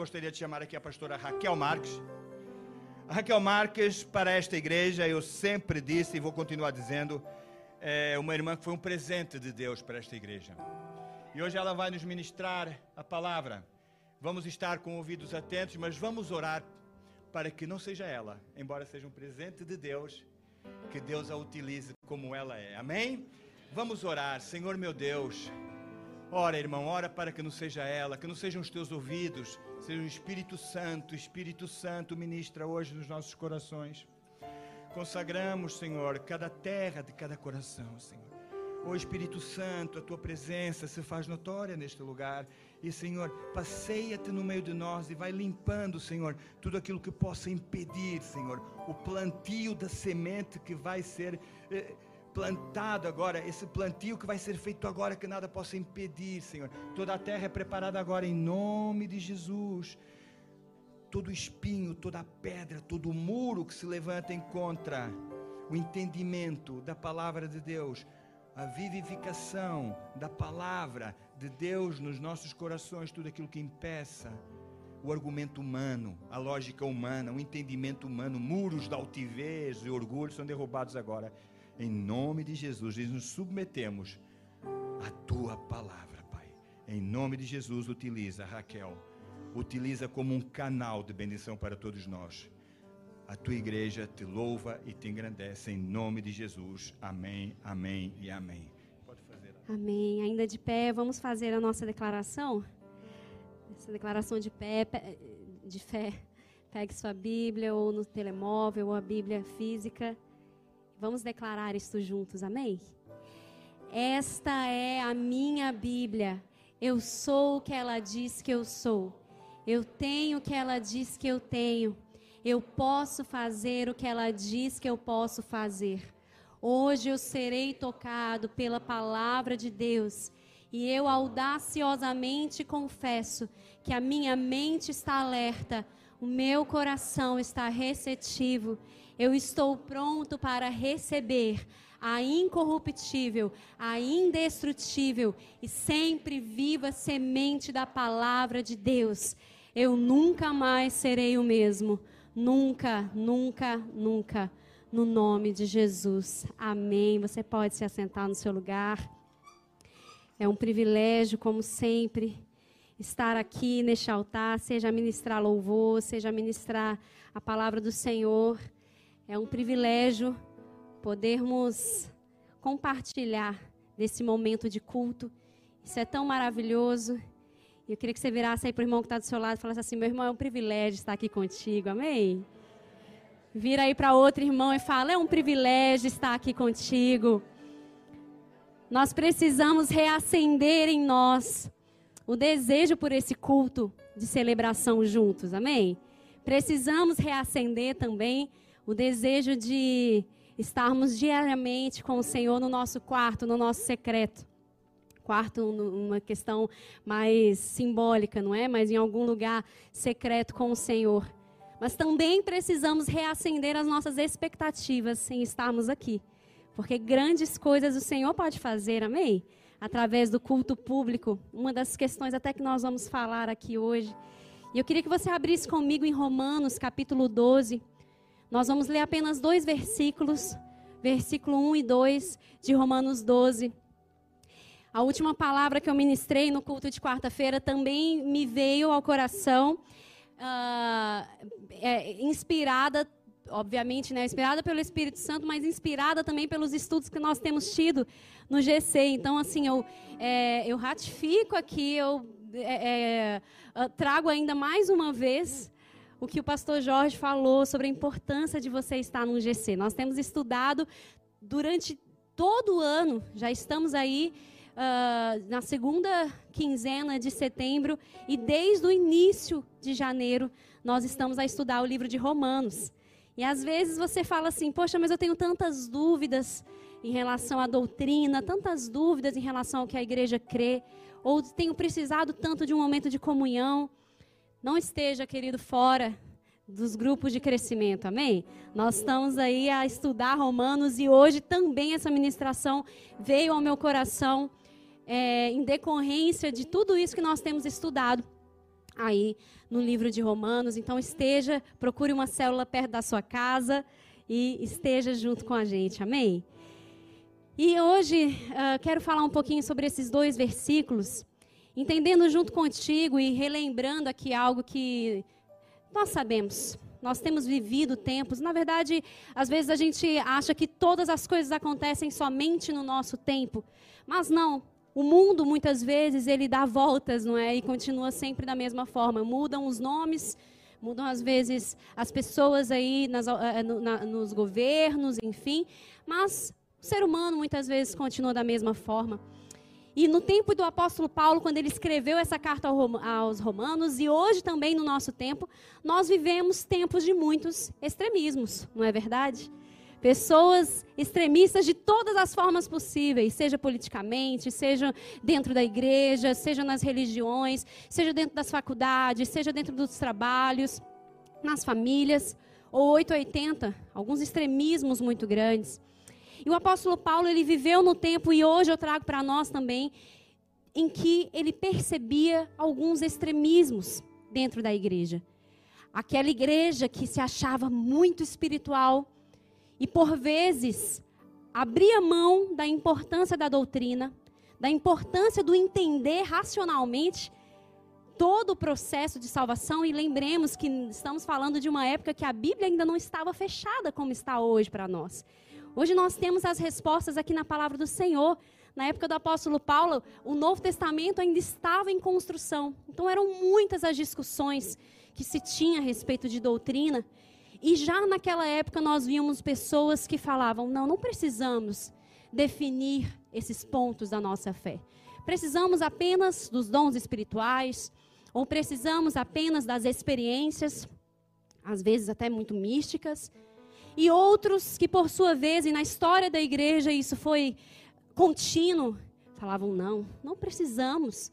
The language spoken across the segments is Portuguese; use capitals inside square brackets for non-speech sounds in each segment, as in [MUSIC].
Gostaria de chamar aqui a pastora Raquel Marques. A Raquel Marques, para esta igreja, eu sempre disse e vou continuar dizendo, é uma irmã que foi um presente de Deus para esta igreja. E hoje ela vai nos ministrar a palavra. Vamos estar com ouvidos atentos, mas vamos orar para que não seja ela, embora seja um presente de Deus, que Deus a utilize como ela é. Amém? Vamos orar, Senhor meu Deus. Ora, irmão, ora para que não seja ela, que não sejam os teus ouvidos, seja o Espírito Santo, Espírito Santo ministra hoje nos nossos corações. Consagramos, Senhor, cada terra de cada coração, Senhor. Ó Espírito Santo, a tua presença se faz notória neste lugar. E, Senhor, passeia-te no meio de nós e vai limpando, Senhor, tudo aquilo que possa impedir, Senhor, o plantio da semente que vai ser. Eh, plantado agora, esse plantio que vai ser feito agora, que nada possa impedir, Senhor. Toda a terra é preparada agora em nome de Jesus. Todo espinho, toda pedra, todo muro que se levanta em contra o entendimento da palavra de Deus, a vivificação da palavra de Deus nos nossos corações, tudo aquilo que impeça o argumento humano, a lógica humana, o entendimento humano, muros da altivez e orgulho são derrubados agora em nome de Jesus, e nos submetemos à tua palavra, Pai. Em nome de Jesus, utiliza Raquel, utiliza como um canal de bendição para todos nós. A tua igreja te louva e te engrandece em nome de Jesus. Amém, amém e amém. Pode fazer. Amém. Ainda de pé, vamos fazer a nossa declaração. Essa declaração de pé, de fé. Pegue sua Bíblia ou no telemóvel ou a Bíblia física. Vamos declarar isto juntos, amém? Esta é a minha Bíblia. Eu sou o que ela diz que eu sou. Eu tenho o que ela diz que eu tenho. Eu posso fazer o que ela diz que eu posso fazer. Hoje eu serei tocado pela palavra de Deus e eu audaciosamente confesso que a minha mente está alerta, o meu coração está receptivo eu estou pronto para receber a incorruptível, a indestrutível e sempre viva semente da palavra de Deus. Eu nunca mais serei o mesmo. Nunca, nunca, nunca. No nome de Jesus. Amém. Você pode se assentar no seu lugar. É um privilégio, como sempre, estar aqui neste altar, seja ministrar louvor, seja ministrar a palavra do Senhor. É um privilégio podermos compartilhar desse momento de culto. Isso é tão maravilhoso. Eu queria que você virasse aí para o irmão que está do seu lado e falasse assim: meu irmão, é um privilégio estar aqui contigo. Amém? Vira aí para outro irmão e fala: é um privilégio estar aqui contigo. Nós precisamos reacender em nós o desejo por esse culto de celebração juntos. Amém? Precisamos reacender também o desejo de estarmos diariamente com o Senhor no nosso quarto, no nosso secreto. Quarto, uma questão mais simbólica, não é? Mas em algum lugar secreto com o Senhor. Mas também precisamos reacender as nossas expectativas em estarmos aqui. Porque grandes coisas o Senhor pode fazer, amém? Através do culto público. Uma das questões até que nós vamos falar aqui hoje. E eu queria que você abrisse comigo em Romanos, capítulo 12. Nós vamos ler apenas dois versículos, versículo 1 e 2 de Romanos 12. A última palavra que eu ministrei no culto de quarta-feira também me veio ao coração, uh, é, inspirada, obviamente, né, inspirada pelo Espírito Santo, mas inspirada também pelos estudos que nós temos tido no GC. Então, assim, eu, é, eu ratifico aqui, eu é, é trago ainda mais uma vez o que o pastor Jorge falou sobre a importância de você estar no GC. Nós temos estudado durante todo o ano, já estamos aí uh, na segunda quinzena de setembro e desde o início de janeiro nós estamos a estudar o livro de Romanos. E às vezes você fala assim: Poxa, mas eu tenho tantas dúvidas em relação à doutrina, tantas dúvidas em relação ao que a igreja crê, ou tenho precisado tanto de um momento de comunhão. Não esteja, querido, fora dos grupos de crescimento, amém? Nós estamos aí a estudar Romanos e hoje também essa ministração veio ao meu coração é, em decorrência de tudo isso que nós temos estudado aí no livro de Romanos. Então esteja, procure uma célula perto da sua casa e esteja junto com a gente. Amém? E hoje uh, quero falar um pouquinho sobre esses dois versículos, entendendo junto contigo e relembrando aqui algo que nós sabemos. Nós temos vivido tempos. Na verdade, às vezes a gente acha que todas as coisas acontecem somente no nosso tempo. Mas não. O mundo, muitas vezes, ele dá voltas, não é? E continua sempre da mesma forma. Mudam os nomes, mudam às vezes as pessoas aí nas, eh, na, nos governos, enfim. Mas o ser humano, muitas vezes, continua da mesma forma. E no tempo do apóstolo Paulo, quando ele escreveu essa carta aos romanos, e hoje também no nosso tempo, nós vivemos tempos de muitos extremismos, não é verdade? Pessoas extremistas de todas as formas possíveis, seja politicamente, seja dentro da igreja, seja nas religiões, seja dentro das faculdades, seja dentro dos trabalhos, nas famílias, ou 880, alguns extremismos muito grandes. E o apóstolo Paulo, ele viveu no tempo, e hoje eu trago para nós também, em que ele percebia alguns extremismos dentro da igreja. Aquela igreja que se achava muito espiritual e, por vezes, abria mão da importância da doutrina, da importância do entender racionalmente todo o processo de salvação. E lembremos que estamos falando de uma época que a Bíblia ainda não estava fechada como está hoje para nós. Hoje nós temos as respostas aqui na palavra do Senhor. Na época do apóstolo Paulo, o Novo Testamento ainda estava em construção. Então eram muitas as discussões que se tinha a respeito de doutrina. E já naquela época nós víamos pessoas que falavam: não, não precisamos definir esses pontos da nossa fé. Precisamos apenas dos dons espirituais, ou precisamos apenas das experiências, às vezes até muito místicas. E outros que, por sua vez, e na história da igreja isso foi contínuo, falavam: não, não precisamos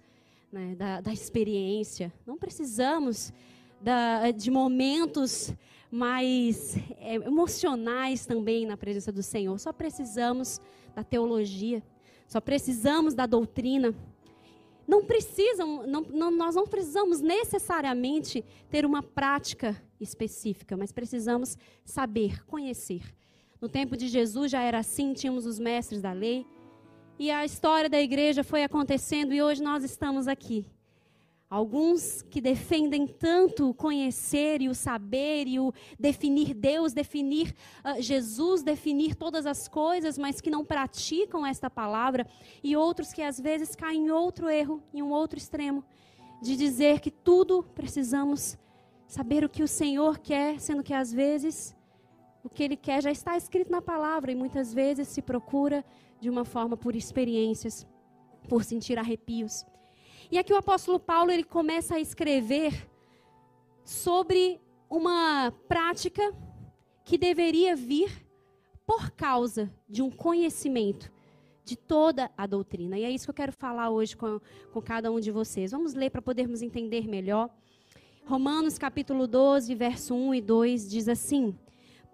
né, da, da, experiência, não precisamos da, de momentos mais é, emocionais também na presença do Senhor, só precisamos da teologia, só precisamos da doutrina. Não precisam, não, não, nós não precisamos necessariamente ter uma prática específica, mas precisamos saber, conhecer. No tempo de Jesus já era assim, tínhamos os mestres da lei, e a história da igreja foi acontecendo e hoje nós estamos aqui. Alguns que defendem tanto o conhecer e o saber e o definir Deus, definir uh, Jesus, definir todas as coisas, mas que não praticam esta palavra, e outros que às vezes caem em outro erro, em um outro extremo, de dizer que tudo precisamos saber o que o Senhor quer, sendo que às vezes o que Ele quer já está escrito na palavra e muitas vezes se procura de uma forma por experiências, por sentir arrepios. E aqui o apóstolo Paulo ele começa a escrever sobre uma prática que deveria vir por causa de um conhecimento de toda a doutrina. E é isso que eu quero falar hoje com, com cada um de vocês. Vamos ler para podermos entender melhor. Romanos capítulo 12, verso 1 e 2 diz assim: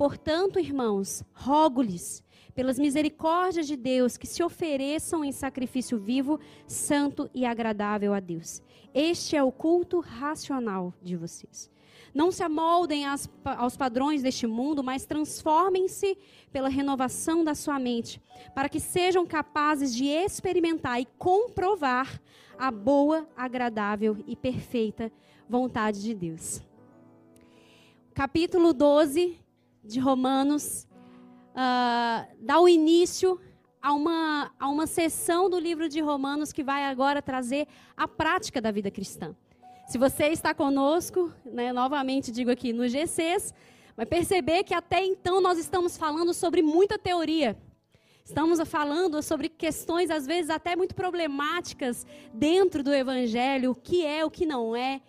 Portanto, irmãos, rogo-lhes, pelas misericórdias de Deus, que se ofereçam em sacrifício vivo, santo e agradável a Deus. Este é o culto racional de vocês. Não se amoldem aos padrões deste mundo, mas transformem-se pela renovação da sua mente, para que sejam capazes de experimentar e comprovar a boa, agradável e perfeita vontade de Deus. Capítulo 12 de Romanos uh, dá o início a uma, a uma sessão do livro de Romanos que vai agora trazer a prática da vida cristã. Se você está conosco, né, novamente digo aqui no GCs, vai perceber que até então nós estamos falando sobre muita teoria. Estamos falando sobre questões, às vezes, até muito problemáticas dentro do Evangelho, o que é, o que não é.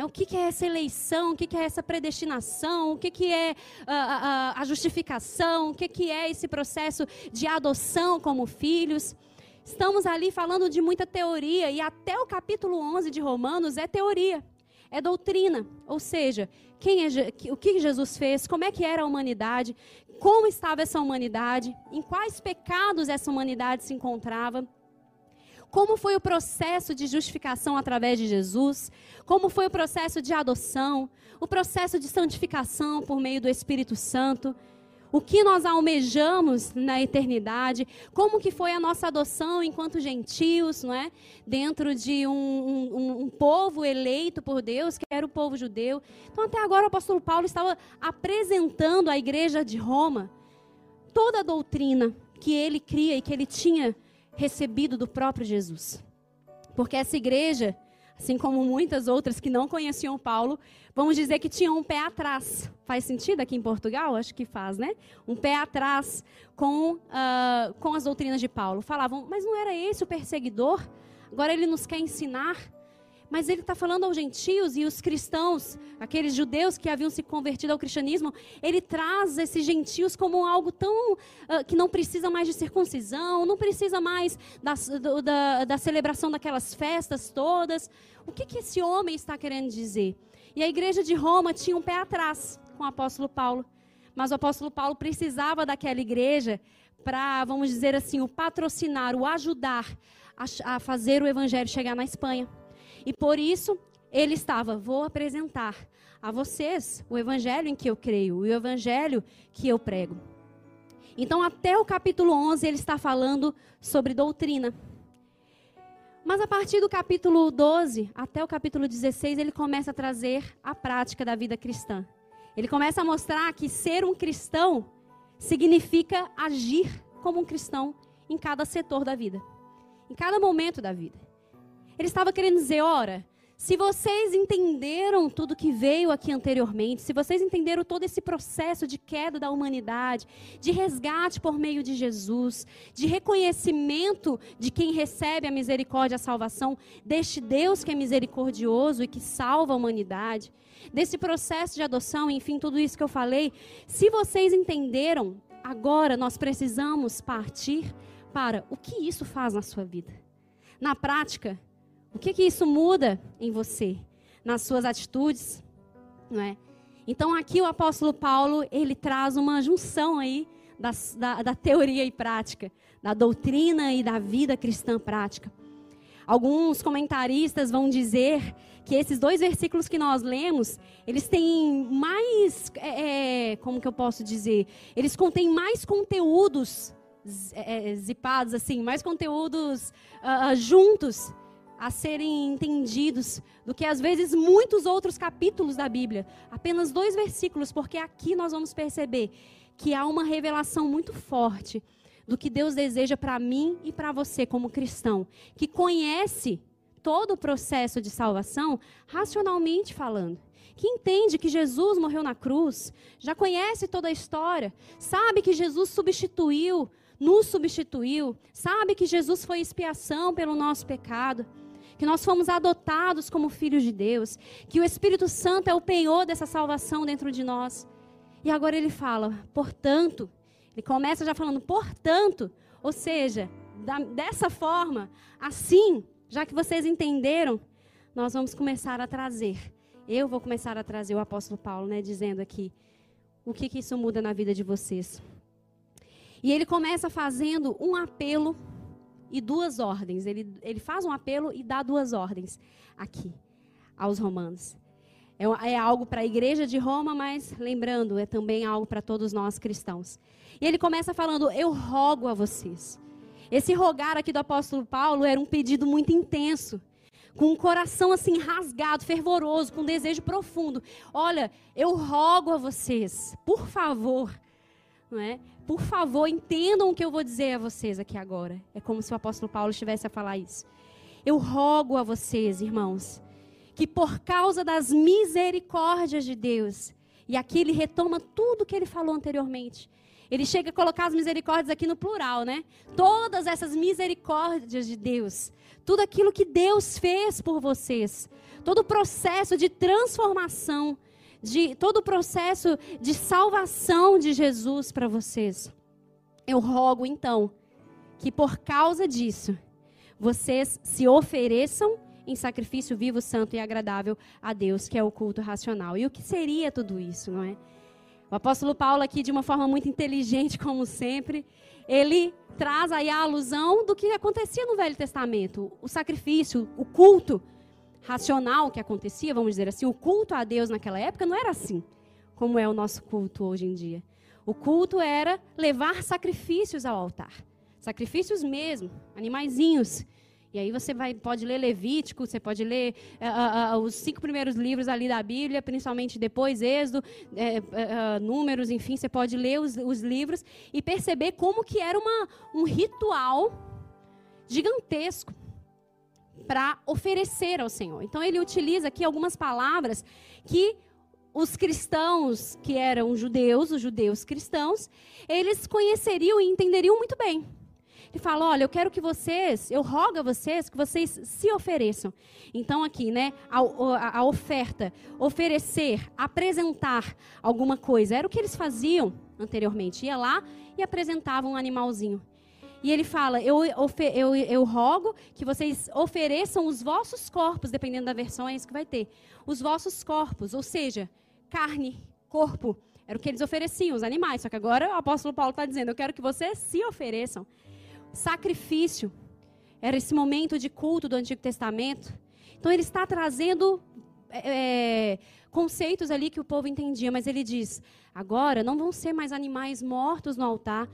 Né? O que, que é essa eleição? O que, que é essa predestinação? O que, que é a, ah, ah, ah, a justificação? O que, que é esse processo de adoção como filhos? Estamos ali falando de muita teoria e até o capítulo 11 de Romanos é teoria, é doutrina. Ou seja, quem é, o que Jesus fez, como é que era a humanidade, como estava essa humanidade, em quais pecados essa humanidade se encontrava como foi o processo de justificação através de Jesus, como foi o processo de adoção, o processo de santificação por meio do Espírito Santo, o que nós almejamos na eternidade, como que foi a nossa adoção enquanto gentios, não é? Dentro de um, um, um, povo eleito por Deus, que era o povo judeu. Então, até agora, o apóstolo Paulo estava apresentando à igreja de Roma. Toda a doutrina que ele cria e que ele tinha recebido do próprio Jesus. Porque essa igreja, assim como muitas outras que não conheciam Paulo, vamos dizer que tinham um pé atrás. Faz sentido aqui em Portugal? Acho que faz, né? Um pé atrás com, uh, com as doutrinas de Paulo. Falavam, mas não era esse o perseguidor? Agora ele nos quer ensinar mas ele está falando aos gentios e os cristãos, aqueles judeus que haviam se convertido ao cristianismo, ele traz esses gentios como algo tão uh, que não precisa mais de circuncisão, não precisa mais da, do, da, da celebração daquelas festas todas. O que, que esse homem está querendo dizer? E a igreja de Roma tinha um pé atrás com o apóstolo Paulo, mas o apóstolo Paulo precisava daquela igreja para, vamos dizer assim, o patrocinar, o ajudar a, a fazer o evangelho chegar na Espanha. E por isso ele estava, vou apresentar a vocês o evangelho em que eu creio, o evangelho que eu prego. Então, até o capítulo 11, ele está falando sobre doutrina. Mas a partir do capítulo 12 até o capítulo 16, ele começa a trazer a prática da vida cristã. Ele começa a mostrar que ser um cristão significa agir como um cristão em cada setor da vida, em cada momento da vida. Ele estava querendo dizer: ora, se vocês entenderam tudo que veio aqui anteriormente, se vocês entenderam todo esse processo de queda da humanidade, de resgate por meio de Jesus, de reconhecimento de quem recebe a misericórdia e a salvação, deste Deus que é misericordioso e que salva a humanidade, desse processo de adoção, enfim, tudo isso que eu falei, se vocês entenderam, agora nós precisamos partir para o que isso faz na sua vida. Na prática, o que, que isso muda em você, nas suas atitudes, não é? Então aqui o apóstolo Paulo ele traz uma junção aí da, da, da teoria e prática, da doutrina e da vida cristã prática. Alguns comentaristas vão dizer que esses dois versículos que nós lemos, eles têm mais, é, é como que eu posso dizer? Eles contêm mais conteúdos é, zipados, assim, mais conteúdos uh, juntos a serem entendidos do que às vezes muitos outros capítulos da Bíblia. Apenas dois versículos, porque aqui nós vamos perceber que há uma revelação muito forte do que Deus deseja para mim e para você como cristão, que conhece todo o processo de salvação racionalmente falando. Que entende que Jesus morreu na cruz, já conhece toda a história, sabe que Jesus substituiu, nos substituiu, sabe que Jesus foi expiação pelo nosso pecado que nós fomos adotados como filhos de Deus, que o Espírito Santo é o penhor dessa salvação dentro de nós. E agora ele fala, portanto, ele começa já falando, portanto, ou seja, da, dessa forma, assim, já que vocês entenderam, nós vamos começar a trazer. Eu vou começar a trazer o apóstolo Paulo, né, dizendo aqui o que, que isso muda na vida de vocês. E ele começa fazendo um apelo e duas ordens. Ele, ele faz um apelo e dá duas ordens aqui aos romanos. É, é algo para a igreja de Roma, mas lembrando, é também algo para todos nós cristãos. E ele começa falando: Eu rogo a vocês. Esse rogar aqui do apóstolo Paulo era um pedido muito intenso com um coração assim rasgado, fervoroso, com um desejo profundo. Olha, eu rogo a vocês, por favor, não é? Por favor, entendam o que eu vou dizer a vocês aqui agora. É como se o apóstolo Paulo estivesse a falar isso. Eu rogo a vocês, irmãos, que por causa das misericórdias de Deus, e aqui ele retoma tudo que ele falou anteriormente. Ele chega a colocar as misericórdias aqui no plural, né? Todas essas misericórdias de Deus, tudo aquilo que Deus fez por vocês, todo o processo de transformação de todo o processo de salvação de Jesus para vocês. Eu rogo então que por causa disso vocês se ofereçam em sacrifício vivo, santo e agradável a Deus, que é o culto racional. E o que seria tudo isso, não é? O apóstolo Paulo aqui, de uma forma muito inteligente, [LAUGHS] como sempre, ele traz aí a alusão do que acontecia no Velho Testamento. O sacrifício, o culto racional que acontecia, vamos dizer assim, o culto a Deus naquela época não era assim, como é o nosso culto hoje em dia. O culto era levar sacrifícios ao altar. Sacrifícios mesmo, animaizinhos. E aí você vai, pode ler Levítico, você pode ler uh, uh, os cinco primeiros livros ali da Bíblia, principalmente depois Êxodo, uh, Números, enfim, você pode ler os, os, livros e perceber como que era uma, um ritual gigantesco para oferecer ao Senhor. Então ele utiliza aqui algumas palavras que os cristãos, que eram judeus, os judeus cristãos, eles conheceriam e entenderiam muito bem. Ele fala: olha, eu quero que vocês, eu rogo a vocês que vocês se ofereçam. Então, aqui, né, a, a, a oferta, oferecer, apresentar alguma coisa, era o que eles faziam anteriormente. Ia lá e apresentava um animalzinho. E ele fala: eu, eu, eu, rogo que vocês ofereçam os vossos corpos, dependendo da versão, é isso que vai ter. Os vossos corpos, ou seja, carne, corpo. Era o que eles ofereciam, os animais. Só que agora o apóstolo Paulo está dizendo: eu quero que vocês se ofereçam sacrifício. Era esse momento de culto do Antigo Testamento. Então ele está trazendo é, é, conceitos ali que o povo entendia, mas ele diz: agora não vão ser mais animais mortos no altar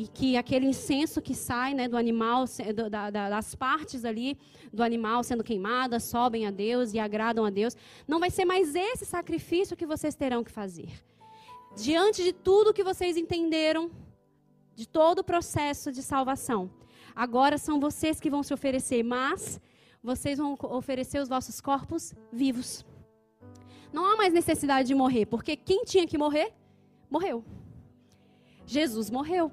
e que aquele incenso que sai né, do animal, do, da, das partes ali do animal sendo queimadas, sobem a Deus e agradam a Deus. Não vai ser mais esse sacrifício que vocês terão que fazer. Diante de tudo que vocês entenderam de todo o processo de salvação. Agora são vocês que vão se oferecer, mas vocês vão oferecer os vossos corpos vivos. Não há mais necessidade de morrer, porque quem tinha que morrer, morreu. Jesus morreu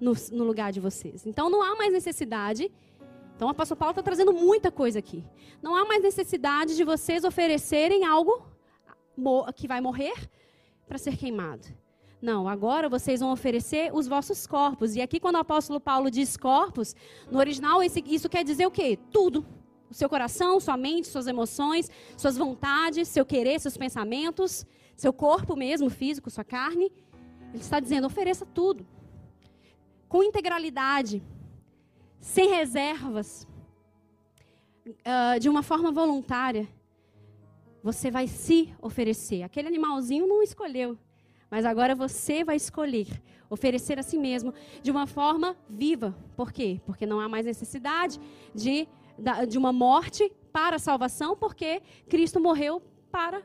no, no lugar de vocês. Então não há mais necessidade. Então o apóstolo Paulo está trazendo muita coisa aqui. Não há mais necessidade de vocês oferecerem algo que vai morrer para ser queimado. Não, agora vocês vão oferecer os vossos corpos. E aqui, quando o apóstolo Paulo diz corpos, no original isso quer dizer o quê? Tudo. O seu coração, sua mente, suas emoções, suas vontades, seu querer, seus pensamentos, seu corpo mesmo, físico, sua carne. Ele está dizendo: ofereça tudo. Com integralidade, sem reservas, uh, de uma forma voluntária. Você vai se oferecer. Aquele animalzinho não escolheu. Mas agora você vai escolher oferecer a si mesmo de uma forma viva. Por quê? Porque não há mais necessidade de, de uma morte para a salvação, porque Cristo morreu para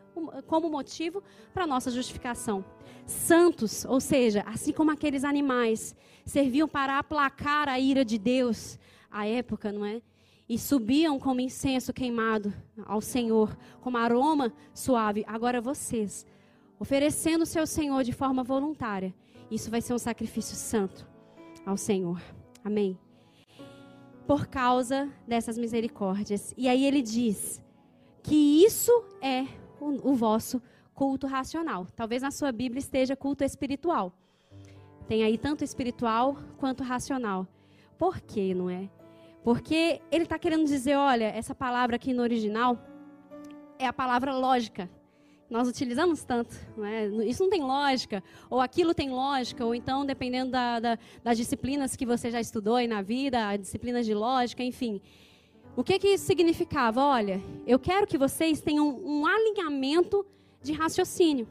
como motivo para a nossa justificação. Santos, ou seja, assim como aqueles animais serviam para aplacar a ira de Deus à época, não é? E subiam como incenso queimado ao Senhor, como aroma suave. Agora vocês oferecendo o seu Senhor de forma voluntária, isso vai ser um sacrifício santo ao Senhor. Amém. Por causa dessas misericórdias. E aí ele diz que isso é o, o vosso culto racional. Talvez na sua Bíblia esteja culto espiritual. Tem aí tanto espiritual quanto racional. Por quê, não é? Porque ele está querendo dizer, olha, essa palavra aqui no original é a palavra lógica nós utilizamos tanto. Não é? Isso não tem lógica, ou aquilo tem lógica, ou então, dependendo da, da, das disciplinas que você já estudou aí na vida, disciplinas de lógica, enfim. O que, que isso significava? Olha, eu quero que vocês tenham um alinhamento de raciocínio.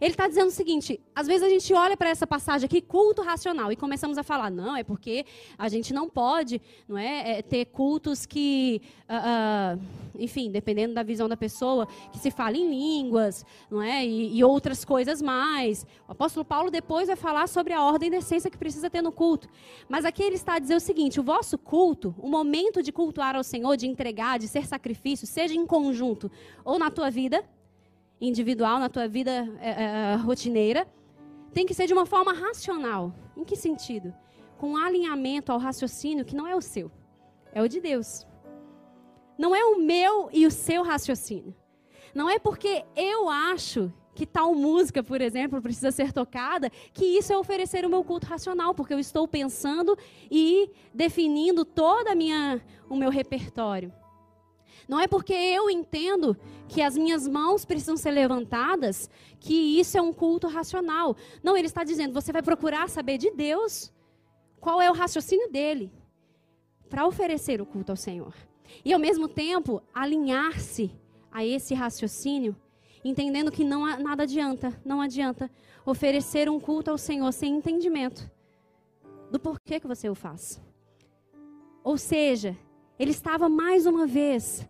Ele está dizendo o seguinte: às vezes a gente olha para essa passagem aqui, culto racional, e começamos a falar, não, é porque a gente não pode não é, é ter cultos que, uh, uh, enfim, dependendo da visão da pessoa, que se fala em línguas, não é, e, e, outras coisas mais. O apóstolo Paulo depois vai falar sobre a ordem da essência que precisa ter no culto. Mas aqui ele está a dizer o seguinte: o vosso culto, o momento de cultuar ao Senhor, de entregar, de ser sacrifício, seja em conjunto ou na tua vida individual, na tua vida é, é, rotineira, tem que ser de uma forma racional. Em que sentido? Com alinhamento ao raciocínio que não é o seu, é o de Deus. Não é o meu e o seu raciocínio. Não é porque eu acho que tal música, por exemplo, precisa ser tocada, que isso é oferecer o meu culto racional, porque eu estou pensando e definindo toda minha o meu repertório. Não é porque eu entendo que as minhas mãos precisam ser levantadas que isso é um culto racional. Não, ele está dizendo, você vai procurar saber de Deus qual é o raciocínio dele para oferecer o culto ao Senhor. E ao mesmo tempo, alinhar-se a esse raciocínio, entendendo que não nada adianta, não adianta oferecer um culto ao Senhor sem entendimento do porquê que você o faz. Ou seja, ele estava mais uma vez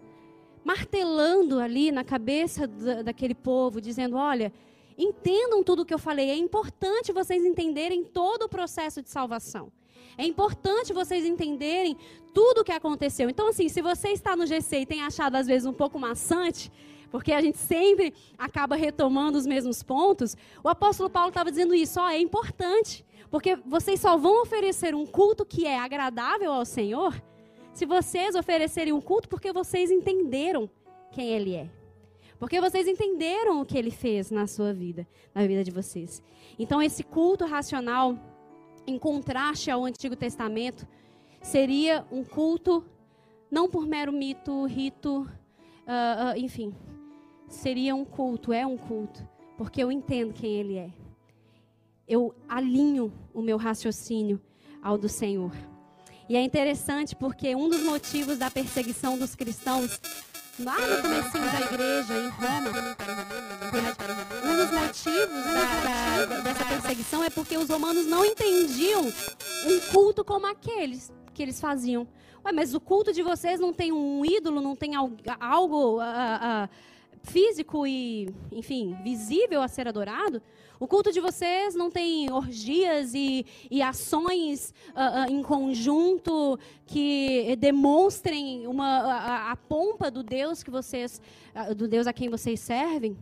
martelando ali na cabeça da, daquele povo, dizendo: olha, entendam tudo o que eu falei, é importante vocês entenderem todo o processo de salvação. É importante vocês entenderem tudo o que aconteceu. Então, assim, se você está no GC e tem achado às vezes um pouco maçante, porque a gente sempre acaba retomando os mesmos pontos, o apóstolo Paulo estava dizendo isso, ó, é importante, porque vocês só vão oferecer um culto que é agradável ao Senhor se vocês oferecerem um culto porque vocês entenderam quem Ele é. Porque vocês entenderam o que Ele fez na sua vida, na vida de vocês. Então, esse culto racional, em contraste ao Antigo Testamento, seria um culto não por mero mito, rito, uh, uh, enfim. Seria um culto, é um culto, porque eu entendo quem Ele é. Eu alinho o meu raciocínio ao do Senhor. E é interessante porque um dos motivos da perseguição dos cristãos lá no começo da igreja, em Roma, um dos motivos da, da, dessa perseguição é porque os romanos não entendiam um culto como aqueles que eles faziam. Ué, mas o culto de vocês não tem um ídolo, não tem algo, algo uh, uh, físico e, enfim, visível a ser adorado? O culto de vocês não tem orgias e, e ações uh, uh, em conjunto que demonstrem uma, a, a, pompa do Deus que vocês, uh, do Deus a quem vocês servem?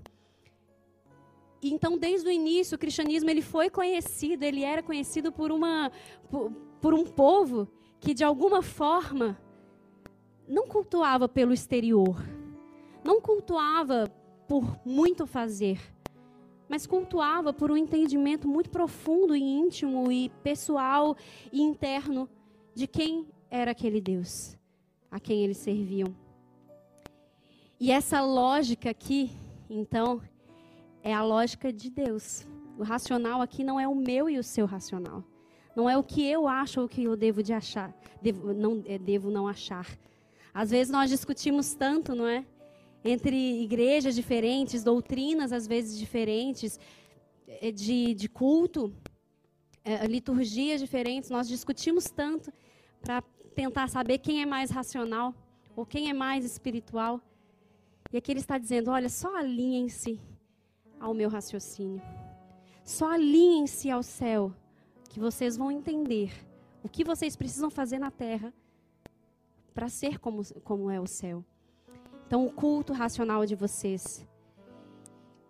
Então, desde o início, o cristianismo ele foi conhecido, ele era conhecido por, uma, por, por um povo que, de alguma forma, não cultuava pelo exterior, não cultuava por muito fazer, mas cultuava por um entendimento muito profundo e íntimo e pessoal e interno de quem era aquele Deus a quem eles serviam. E essa lógica aqui, então, é a lógica de Deus. O racional aqui não é o meu e o seu racional. Não é o que eu acho ou o que eu devo de achar, devo não, é, devo não achar. Às vezes nós discutimos tanto, não é? Entre igrejas diferentes, doutrinas às vezes diferentes, eh, de, de culto, é, liturgias diferentes. Nós discutimos tanto para tentar saber quem é mais racional ou quem é mais espiritual. E aqui ele está dizendo: olha, só alinhem-se ao meu raciocínio. Só alinhem-se ao céu, que vocês vão entender o que vocês precisam fazer na terra para ser como, como é o céu. Então, o culto racional de vocês.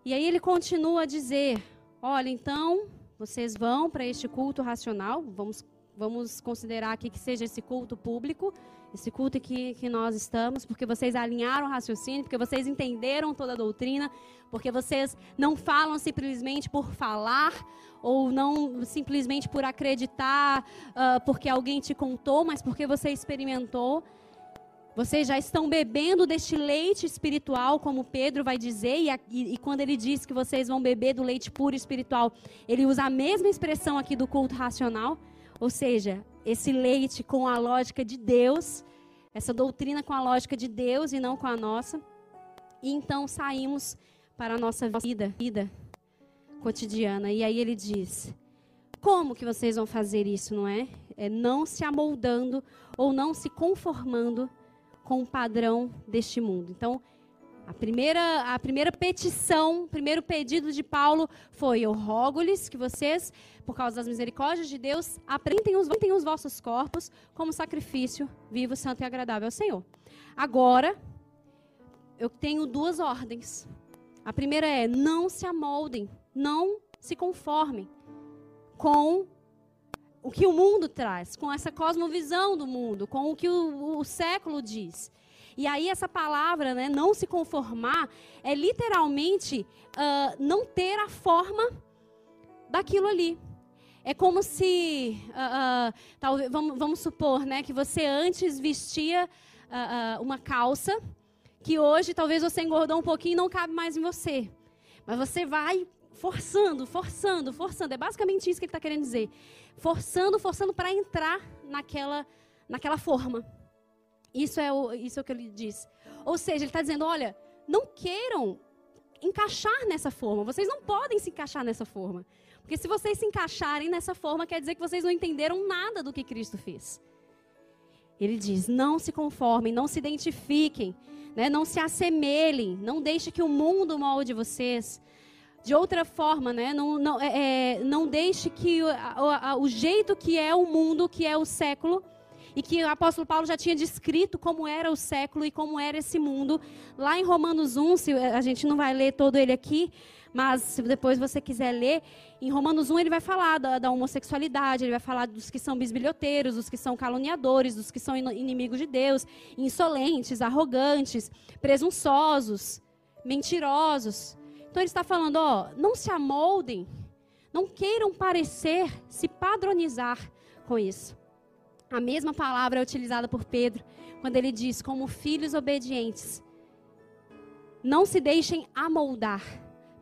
E aí ele continua a dizer: olha, então, vocês vão para este culto racional, vamos, vamos considerar aqui que seja esse culto público, esse culto que, que nós estamos, porque vocês alinharam o raciocínio, porque vocês entenderam toda a doutrina, porque vocês não falam simplesmente por falar, ou não simplesmente por acreditar, uh, porque alguém te contou, mas porque você experimentou. Vocês já estão bebendo deste leite espiritual, como Pedro vai dizer, e, e, e, quando ele diz que vocês vão beber do leite puro espiritual, ele usa a mesma expressão aqui do culto racional, ou seja, esse leite com a lógica de Deus, essa doutrina com a lógica de Deus e não com a nossa. E então saímos para a nossa vida, vida cotidiana. E aí ele diz: como que vocês vão fazer isso, não é? É não se amoldando ou não se conformando com o padrão deste mundo. Então, a primeira, a primeira petição, o primeiro pedido de Paulo foi: Eu rogo-lhes que vocês, por causa das misericórdias de Deus, aprentem os, os vossos corpos como sacrifício vivo, santo e agradável ao Senhor. Agora, eu tenho duas ordens. A primeira é: não se amoldem, não se conformem com o que o mundo traz, com essa cosmovisão do mundo, com o que o, o século diz. E aí essa palavra, né, não se conformar, é literalmente uh, não ter a forma daquilo ali. É como se, uh, uh, vamos, vamos, supor, né, que você antes vestia uma calça que hoje talvez você engordou um pouquinho e não cabe mais em você. Mas você vai forçando, forçando, forçando. É basicamente isso que ele está querendo dizer. Forçando, forçando para entrar naquela, naquela forma. Isso é, o, isso é o que ele diz. Ou seja, ele está dizendo: olha, não queiram encaixar nessa forma. Vocês não podem se encaixar nessa forma. Porque se vocês se encaixarem nessa forma, quer dizer que vocês não entenderam nada do que Cristo fez. Ele diz: não se conformem, não se identifiquem, né? não se assemelhem, não deixe que o mundo molde vocês. De outra forma, né? não, não, é, é não deixe que o, o, o jeito que é o mundo, que é o século, e que o apóstolo Paulo já tinha descrito como era o século e como era esse mundo. Lá em Romanos 1, se, a gente não vai ler todo ele aqui, mas se depois você quiser ler, em Romanos 1 ele vai falar da, da, homossexualidade, ele vai falar dos que são bisbilhoteiros, dos que são caluniadores, dos que são inimigos de Deus, insolentes, arrogantes, presunçosos, mentirosos. Então ele está falando, ó, não se amoldem, não queiram parecer, se padronizar com isso. A mesma palavra é utilizada por Pedro quando ele diz: como filhos obedientes, não se deixem amoldar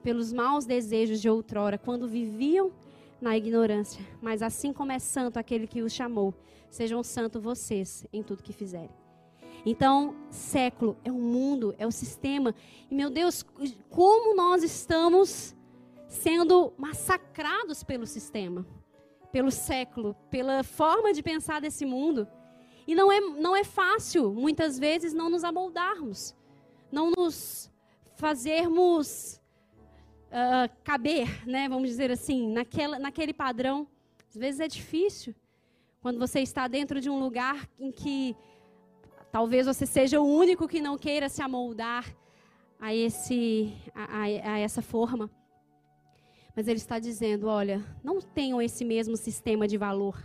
pelos maus desejos de outrora, quando viviam na ignorância. Mas assim como é santo aquele que os chamou, sejam santos vocês em tudo que fizerem. Então, século é o mundo, é o sistema. E meu Deus, como nós estamos sendo massacrados pelo sistema pelo século, pela forma de pensar desse mundo. E não é, não é fácil, muitas vezes, não nos amoldarmos, não nos fazermos uh, caber, né, vamos dizer assim, naquela, naquele padrão. Às vezes é difícil quando você está dentro de um lugar em que talvez você seja o único que não queira se amoldar a, esse, a, a, essa forma. Mas ele está dizendo: olha, não tenham esse mesmo sistema de valor.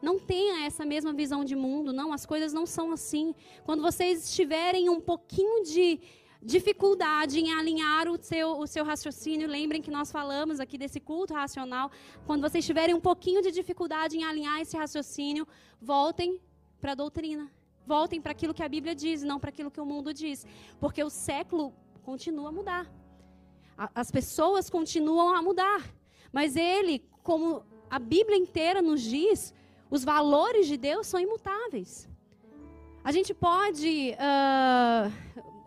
Não tenha essa mesma visão de mundo. Não, as coisas não são assim. Quando vocês estiverem um pouquinho de dificuldade em alinhar o seu, o seu raciocínio, lembrem que nós falamos aqui desse culto racional. Quando vocês tiverem um pouquinho de dificuldade em alinhar esse raciocínio, voltem para a doutrina. Voltem para aquilo que a Bíblia diz, não para aquilo que o mundo diz. Porque o século continua a mudar as pessoas continuam a mudar. Mas ele, como a Bíblia inteira nos diz, os valores de Deus são imutáveis. A gente pode uh,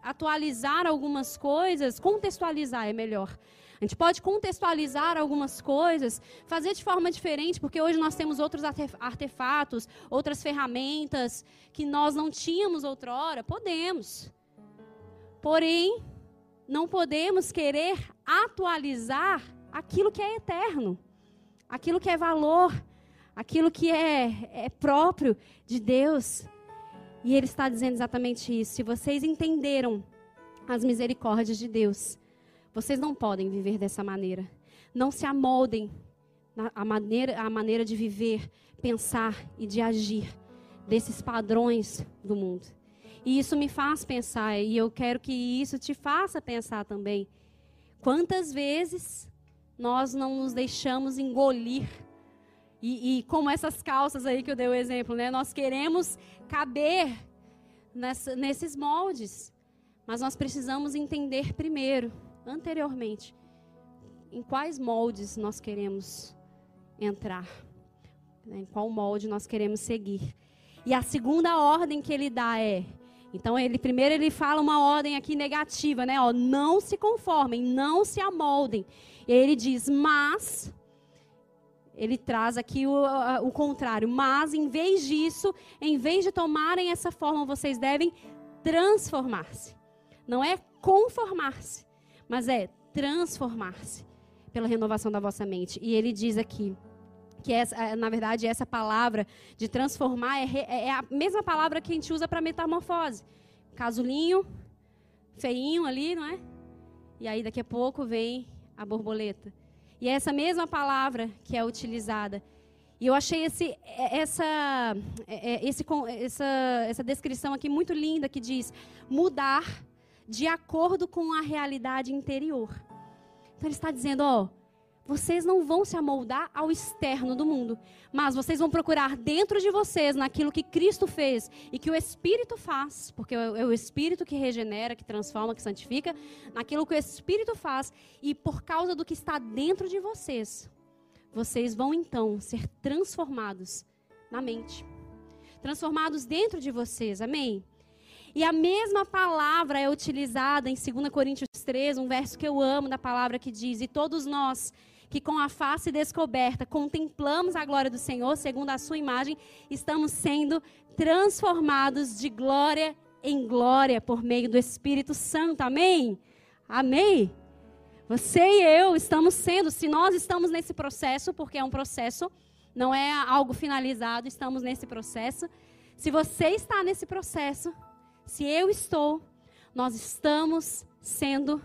atualizar algumas coisas, contextualizar é melhor. A gente pode contextualizar algumas coisas, fazer de forma diferente, porque hoje nós temos outros artefatos, outras ferramentas que nós não tínhamos outrora. Podemos. Porém, não podemos querer atualizar aquilo que é eterno, aquilo que é valor, aquilo que é, é próprio de Deus. E ele está dizendo exatamente isso. Se vocês entenderam as misericórdias de Deus, vocês não podem viver dessa maneira. Não se amoldem a maneira, a maneira de viver, pensar e de agir desses padrões do mundo. E isso me faz pensar, e eu quero que isso te faça pensar também. Quantas vezes nós não nos deixamos engolir? E, e como essas calças aí que eu dei o exemplo, né? Nós queremos caber nessa, nesses moldes. Mas nós precisamos entender primeiro, anteriormente, em quais moldes nós queremos entrar. Né? Em qual molde nós queremos seguir. E a segunda ordem que ele dá é: então, ele primeiro ele fala uma ordem aqui negativa, né? Ó, não se conformem, não se amoldem. E ele diz, mas ele traz aqui o, o contrário. Mas, em vez disso, em vez de tomarem essa forma, vocês devem transformar-se. Não é conformar-se, mas é transformar-se pela renovação da vossa mente. E ele diz aqui que essa, na verdade essa palavra de transformar é, é, é a mesma palavra que a gente usa para metamorfose. Casulinho, feinho ali, não é? E aí daqui a pouco vem a borboleta. E é essa mesma palavra que é utilizada. E eu achei esse, é, essa, é, esse, essa, essa descrição aqui muito linda que diz mudar de acordo com a realidade interior. Então ele está dizendo, ó, vocês não vão se amoldar ao externo do mundo, mas vocês vão procurar dentro de vocês, naquilo que Cristo fez e que o Espírito faz, porque é o Espírito que regenera, que transforma, que santifica, naquilo que o Espírito faz, e por causa do que está dentro de vocês, vocês vão então ser transformados na mente. Transformados dentro de vocês, amém? E a mesma palavra é utilizada em 2 Coríntios 3, um verso que eu amo da palavra que diz: E todos nós que com a face descoberta contemplamos a glória do Senhor, segundo a sua imagem, estamos sendo transformados de glória em glória por meio do Espírito Santo. Amém? Amém? Você e eu estamos sendo, se nós estamos nesse processo, porque é um processo, não é algo finalizado, estamos nesse processo. Se você está nesse processo, se eu estou, nós estamos sendo,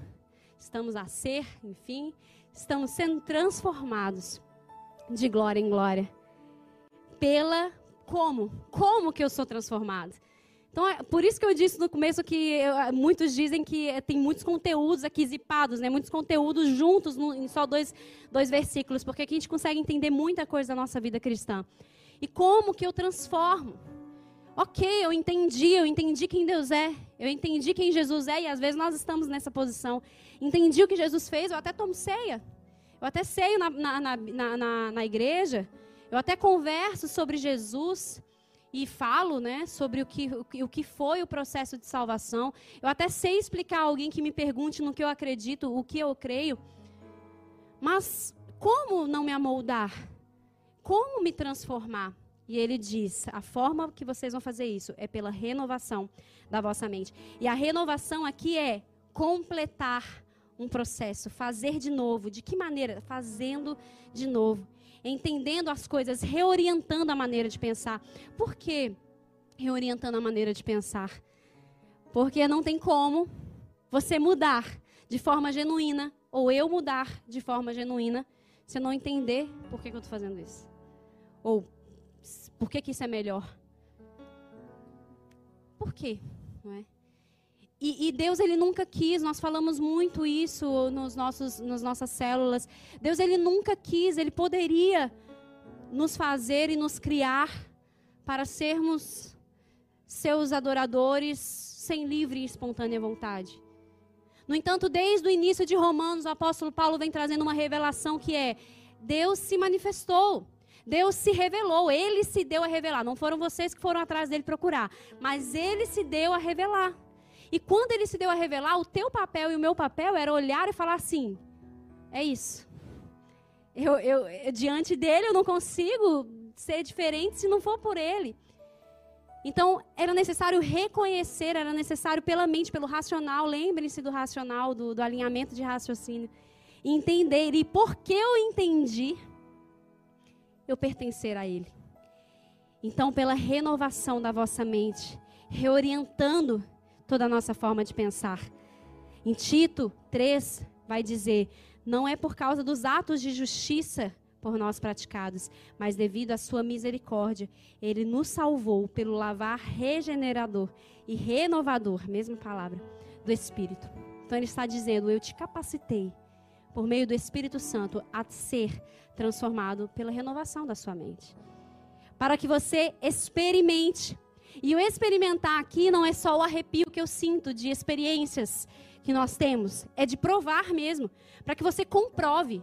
estamos a ser, enfim, estamos sendo transformados de glória em glória. Pela como? Como que eu sou transformado? Então, é por isso que eu disse no começo que eu, muitos dizem que é, tem muitos conteúdos aqui zipados, né? muitos conteúdos juntos no, em só dois, dois versículos, porque aqui a gente consegue entender muita coisa da nossa vida cristã. E como que eu transformo? Ok, eu entendi, eu entendi quem Deus é, eu entendi quem Jesus é, e às vezes nós estamos nessa posição. Entendi o que Jesus fez, eu até tomo ceia, eu até ceio na, na, na, na, igreja, eu até converso sobre Jesus e falo né, sobre o que, o que foi o processo de salvação. Eu até sei explicar a alguém que me pergunte no que eu acredito, o que eu creio. Mas como não me amoldar? Como me transformar? E ele diz: a forma que vocês vão fazer isso é pela renovação da vossa mente. E a renovação aqui é completar um processo, fazer de novo. De que maneira? Fazendo de novo. Entendendo as coisas, reorientando a maneira de pensar. Por que reorientando a maneira de pensar? Porque não tem como você mudar de forma genuína, ou eu mudar de forma genuína, se eu não entender por que, que eu estou fazendo isso. Ou por que, que isso é melhor? Por quê? Não é? E, e, Deus ele nunca quis, nós falamos muito isso nos nossos, nas nossas células. Deus ele nunca quis, ele poderia nos fazer e nos criar para sermos seus adoradores sem livre e espontânea vontade. No entanto, desde o início de Romanos, o apóstolo Paulo vem trazendo uma revelação que é: Deus se manifestou. Deus se revelou, ele se deu a revelar. Não foram vocês que foram atrás dele procurar, mas ele se deu a revelar. E quando ele se deu a revelar, o teu papel e o meu papel era olhar e falar assim: é isso. Eu, eu, diante dele eu não consigo ser diferente se não for por ele. Então, era necessário reconhecer, era necessário pela mente, pelo racional, lembrem-se do racional, do, do alinhamento de raciocínio, entender. E porque eu entendi, eu pertencer a Ele. Então, pela renovação da vossa mente, reorientando toda a nossa forma de pensar. Em Tito 3, vai dizer: Não é por causa dos atos de justiça por nós praticados, mas devido à sua misericórdia, ele nos salvou pelo lavar regenerador e renovador, mesma palavra, do Espírito. Então ele está dizendo: Eu te capacitei por meio do Espírito Santo, a ser transformado pela renovação da sua mente. Para que você experimente. E o experimentar aqui não é só o arrepio que eu sinto de experiências que nós temos, é de provar mesmo, para que você comprove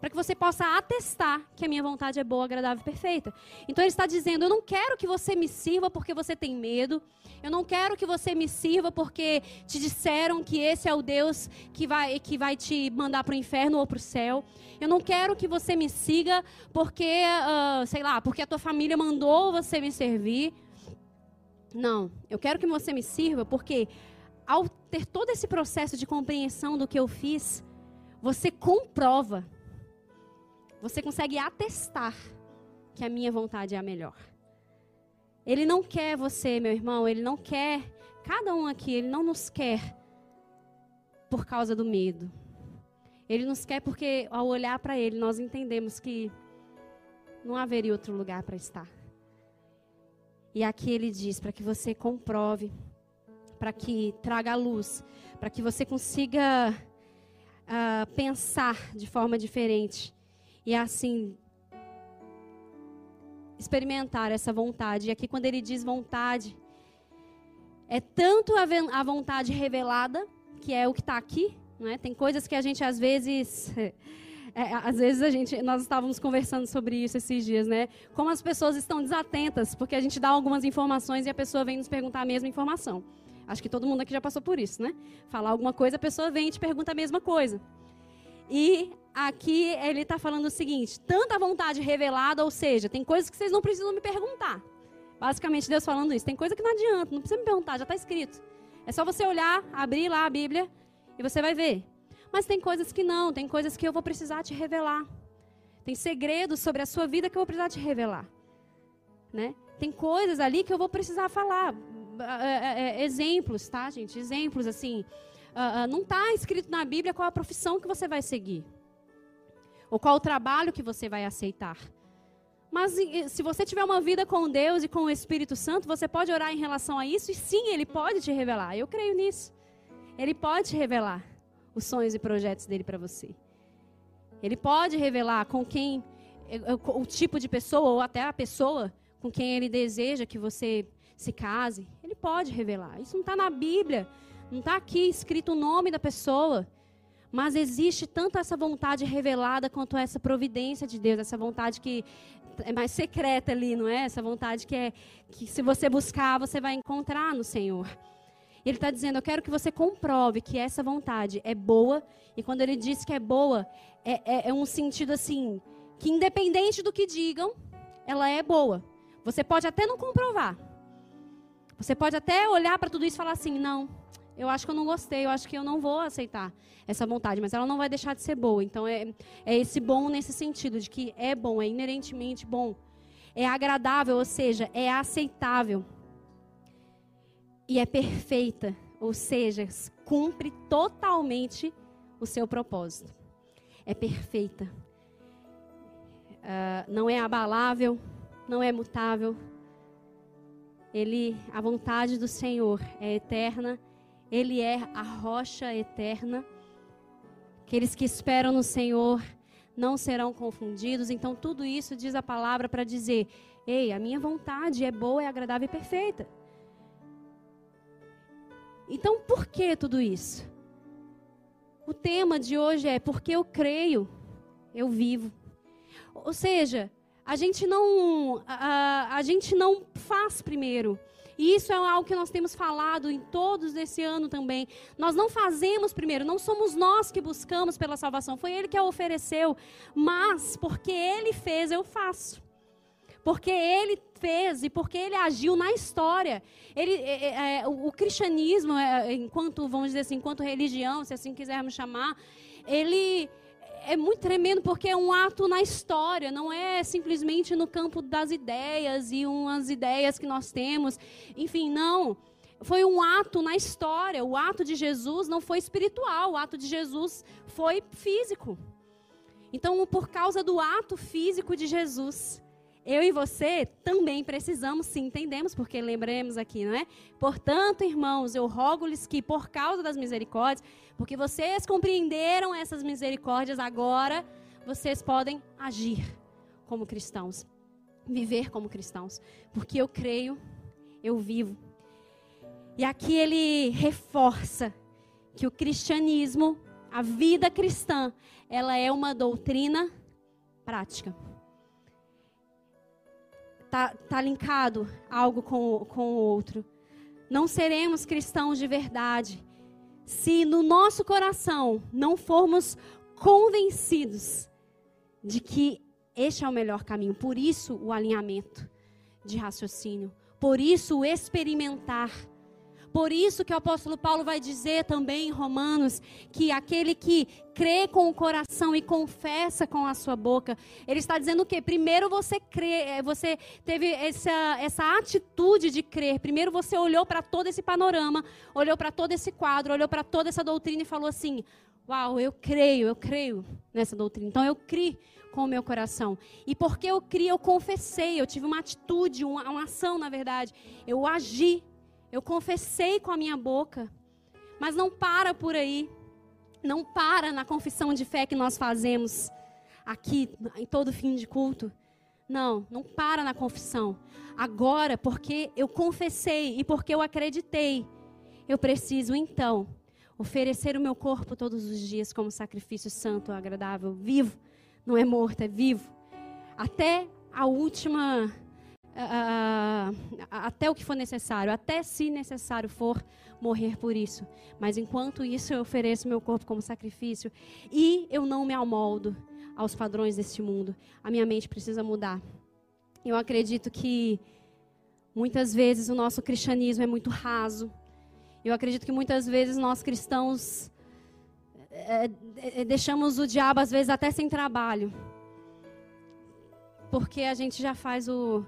para que você possa atestar que a minha vontade é boa, agradável e perfeita. Então ele está dizendo: eu não quero que você me sirva porque você tem medo. Eu não quero que você me sirva porque te disseram que esse é o Deus que vai, que vai te mandar para o inferno ou para o céu. Eu não quero que você me siga porque, uh, sei lá, porque a tua família mandou você me servir. Não, eu quero que você me sirva porque ao ter todo esse processo de compreensão do que eu fiz, você comprova você consegue atestar que a minha vontade é a melhor. Ele não quer você, meu irmão, ele não quer, cada um aqui, ele não nos quer por causa do medo. Ele nos quer porque, ao olhar para ele, nós entendemos que não haveria outro lugar para estar. E aqui ele diz para que você comprove, para que traga a luz, para que você consiga uh, pensar de forma diferente e assim experimentar essa vontade. E aqui quando ele diz vontade, é tanto a, vontade revelada, que é o que está aqui, é? Tem coisas que a gente às vezes [LAUGHS] É, às vezes a gente, nós estávamos conversando sobre isso esses dias, né? Como as pessoas estão desatentas, porque a gente dá algumas informações e a pessoa vem nos perguntar a mesma informação. Acho que todo mundo aqui já passou por isso, né? Falar alguma coisa, a pessoa vem e te pergunta a mesma coisa. E aqui ele está falando o seguinte: tanta vontade revelada, ou seja, tem coisas que vocês não precisam me perguntar. Basicamente, Deus falando isso. Tem coisa que não adianta, não precisa me perguntar, já está escrito. É só você olhar, abrir lá a Bíblia e você vai ver. Mas tem coisas que não, tem coisas que eu vou precisar te revelar. Tem segredos sobre a sua vida que eu vou precisar te revelar. Né? Tem coisas ali que eu vou precisar falar. É, é, exemplos, tá, gente? Exemplos assim. Uh, uh, não está escrito na Bíblia qual a profissão que você vai seguir. Ou qual o trabalho que você vai aceitar. Mas se você tiver uma vida com Deus e com o Espírito Santo, você pode orar em relação a isso e sim, Ele pode te revelar. Eu creio nisso. Ele pode revelar os sonhos e projetos dele para você. Ele pode revelar com quem, o tipo de pessoa, ou até a pessoa com quem ele deseja que você se case. Ele pode revelar. Isso não está na Bíblia. Não está aqui escrito o nome da pessoa. Mas existe tanto essa vontade revelada quanto essa providência de Deus, essa vontade que é mais secreta ali, não é? Essa vontade que é que se você buscar, você vai encontrar no Senhor. Ele está dizendo: Eu quero que você comprove que essa vontade é boa. E quando ele diz que é boa, é, é, é um sentido assim: que independente do que digam, ela é boa. Você pode até não comprovar. Você pode até olhar para tudo isso e falar assim: Não, eu acho que eu não gostei, eu acho que eu não vou aceitar essa vontade, mas ela não vai deixar de ser boa. Então é, é esse bom nesse sentido, de que é bom, é inerentemente bom. É agradável, ou seja, é aceitável e é perfeita, ou seja, cumpre totalmente o seu propósito. É perfeita. Uh, não é abalável, não é mutável. Ele, a vontade do Senhor é eterna. Ele é a rocha eterna. Aqueles que esperam no Senhor não serão confundidos. Então, tudo isso diz a palavra para dizer: ei, a minha vontade é boa, é agradável e perfeita. Então, por que tudo isso? O tema de hoje é porque eu creio, eu vivo. Ou seja, a gente não a, a gente não faz primeiro. E isso é algo que nós temos falado em todos esse ano também. Nós não fazemos primeiro, não somos nós que buscamos pela salvação, foi Ele que a ofereceu. Mas, porque Ele fez, eu faço porque ele fez e porque ele agiu na história. Ele, é, é, é o, o, cristianismo, é, enquanto, vamos dizer assim, enquanto religião, se assim quisermos chamar, ele é muito tremendo porque é um ato na história, não é simplesmente no campo das ideias e umas ideias que nós temos. Enfim, não. Foi um ato na história. O ato de Jesus não foi espiritual, o ato de Jesus foi físico. Então, por causa do ato físico de Jesus, eu e você também precisamos, sim, entendemos, porque lembremos aqui, não é? Portanto, irmãos, eu rogo-lhes que, por causa das misericórdias, porque vocês compreenderam essas misericórdias, agora vocês podem agir como cristãos, viver como cristãos, porque eu creio, eu vivo. E aqui ele reforça que o cristianismo, a vida cristã, ela é uma doutrina prática tá, tá linkado algo com, com o outro. Não seremos cristãos de verdade se no nosso coração não formos convencidos de que este é o melhor caminho. Por isso, o alinhamento de raciocínio. Por isso, o experimentar por isso que o apóstolo Paulo vai dizer também em Romanos que aquele que crê com o coração e confessa com a sua boca, ele está dizendo o quê? Primeiro você crê, é, você teve essa, essa atitude de crer. Primeiro você olhou para todo esse panorama, olhou para todo esse quadro, olhou para toda essa doutrina e falou assim: Uau, eu creio, eu creio nessa doutrina. Então eu criei com o meu coração. E porque eu criei, eu confessei, eu tive uma atitude, uma, uma ação, na verdade. Eu agi eu confessei com a minha boca. Mas não para por aí. Não para na confissão de fé que nós fazemos aqui em todo fim de culto. Não, não para na confissão. Agora, porque eu confessei e porque eu acreditei, eu preciso então oferecer o meu corpo todos os dias como sacrifício santo, agradável, vivo. Não é morto, é vivo. Até a última. Até o que for necessário, até se necessário for morrer por isso. Mas enquanto isso, eu ofereço meu corpo como sacrifício e eu não me amoldo aos padrões deste mundo. A minha mente precisa mudar. Eu acredito que muitas vezes o nosso cristianismo é muito raso. Eu acredito que muitas vezes nós cristãos é, é, deixamos o diabo às vezes até sem trabalho. Porque a gente já faz o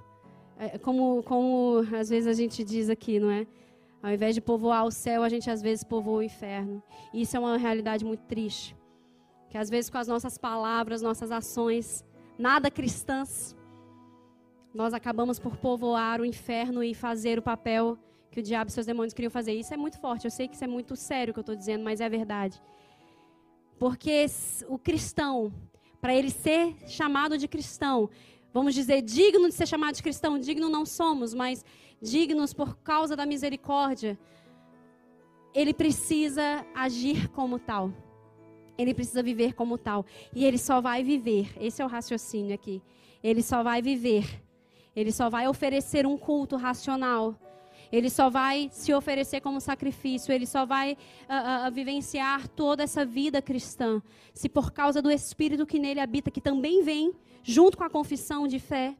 como como às vezes a gente diz aqui, não é? Ao invés de povoar o céu, a gente às vezes povoa o inferno. E isso é uma realidade muito triste. Que às vezes com as nossas palavras, nossas ações, nada cristãs, nós acabamos por povoar o inferno e fazer o papel que o diabo e seus demônios queriam fazer. Isso é muito forte. Eu sei que isso é muito sério o que eu estou dizendo, mas é verdade. Porque o cristão, para ele ser chamado de cristão, vamos dizer, digno de ser chamado de cristão, digno não somos, mas dignos por causa da misericórdia, ele precisa agir como tal. Ele precisa viver como tal. E ele só vai viver. Esse é o raciocínio aqui. Ele só vai viver. Ele só vai oferecer um culto racional. Ele só vai se oferecer como sacrifício. Ele só vai uh, uh, vivenciar toda essa vida cristã. Se por causa do Espírito que nele habita, que também vem junto com a confissão de fé,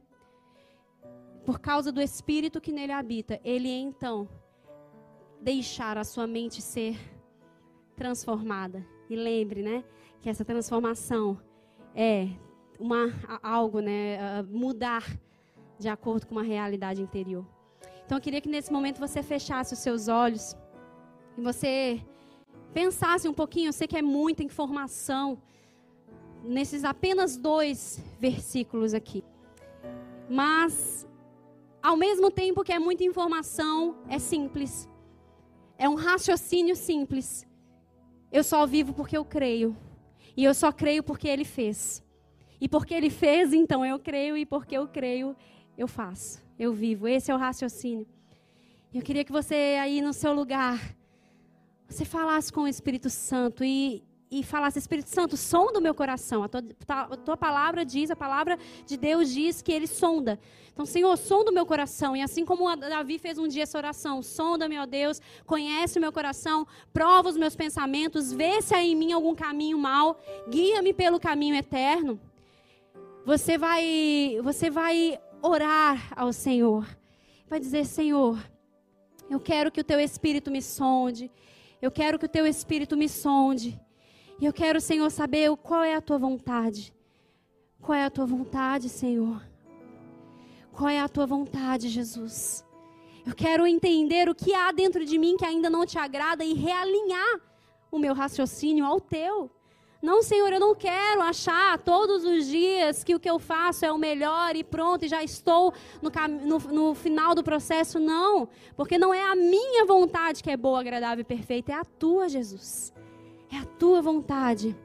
por causa do Espírito que nele habita, ele então deixar a sua mente ser transformada. E lembre, né, que essa transformação é uma algo, né, mudar de acordo com uma realidade interior. Então eu queria que nesse momento você fechasse os seus olhos e você pensasse um pouquinho, eu sei que é muita informação nesses apenas dois versículos aqui. Mas ao mesmo tempo que é muita informação, é simples. É um raciocínio simples. Eu só vivo porque eu creio. E eu só creio porque ele fez. E porque ele fez, então eu creio. E porque eu creio, eu faço. Eu vivo. Esse é o raciocínio. Eu queria que você aí no seu lugar, você falasse com o Espírito Santo e, e falasse, Espírito Santo, sonda o meu coração. A tua, a tua palavra diz, a palavra de Deus diz que ele sonda. Então, Senhor, sonda o meu coração. E assim como Davi fez um dia essa oração, sonda, meu Deus, conhece o meu coração, prova os meus pensamentos, vê se há em mim algum caminho mal, guia-me pelo caminho eterno. Você vai, você vai orar ao Senhor. Vai dizer, Senhor, eu quero que o teu espírito me sonde. Eu quero que o teu espírito me sonde. E eu quero, Senhor, saber qual é a tua vontade. Qual é a tua vontade, Senhor? Qual é a tua vontade, Jesus? Eu quero entender o que há dentro de mim que ainda não te agrada e realinhar o meu raciocínio ao teu. Não, Senhor, eu não quero achar todos os dias que o que eu faço é o melhor e pronto, e já estou no, no, no, final do processo. Não, porque não é a minha vontade que é boa, agradável e perfeita, é a tua, Jesus. É a tua vontade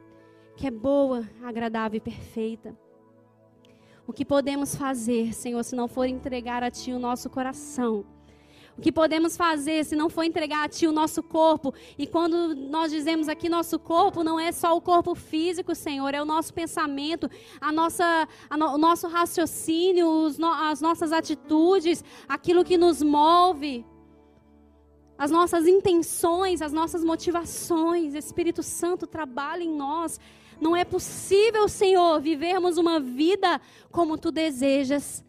que é boa, agradável e perfeita. O que podemos fazer, Senhor, se não for entregar a Ti o nosso coração? O que podemos fazer se não for entregar a Ti o nosso corpo? E quando nós dizemos aqui nosso corpo, não é só o corpo físico, Senhor, é o nosso pensamento, a nossa, a no, o nosso raciocínio, no, as nossas atitudes, aquilo que nos move as nossas intenções, as nossas motivações. Espírito Santo trabalha em nós. Não é possível, Senhor, vivermos uma vida como tu desejas.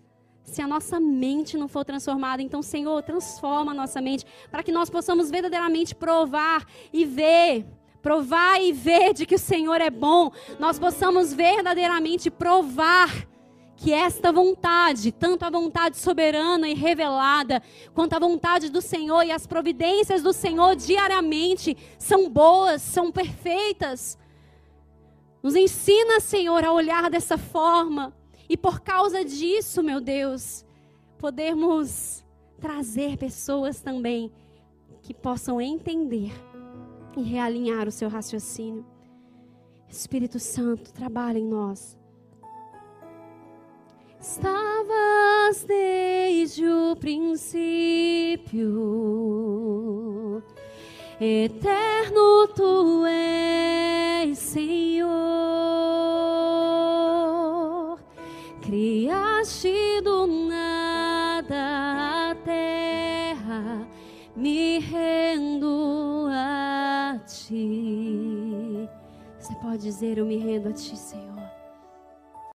Se a nossa mente não for transformada, então, Senhor, transforma a nossa mente para que nós possamos verdadeiramente provar e ver provar e ver de que o Senhor é bom, nós possamos verdadeiramente provar que esta vontade, tanto a vontade soberana e revelada, quanto a vontade do Senhor e as providências do Senhor diariamente são boas, são perfeitas. Nos ensina, Senhor, a olhar dessa forma e por causa disso, meu Deus, podermos trazer pessoas também que possam entender e realinhar o seu raciocínio. Espírito Santo, trabalha em nós. Estavas desde o princípio, eterno tu és, Senhor. Criaste do nada a terra, me rendo a ti. Você pode dizer: Eu me rendo a ti, Senhor.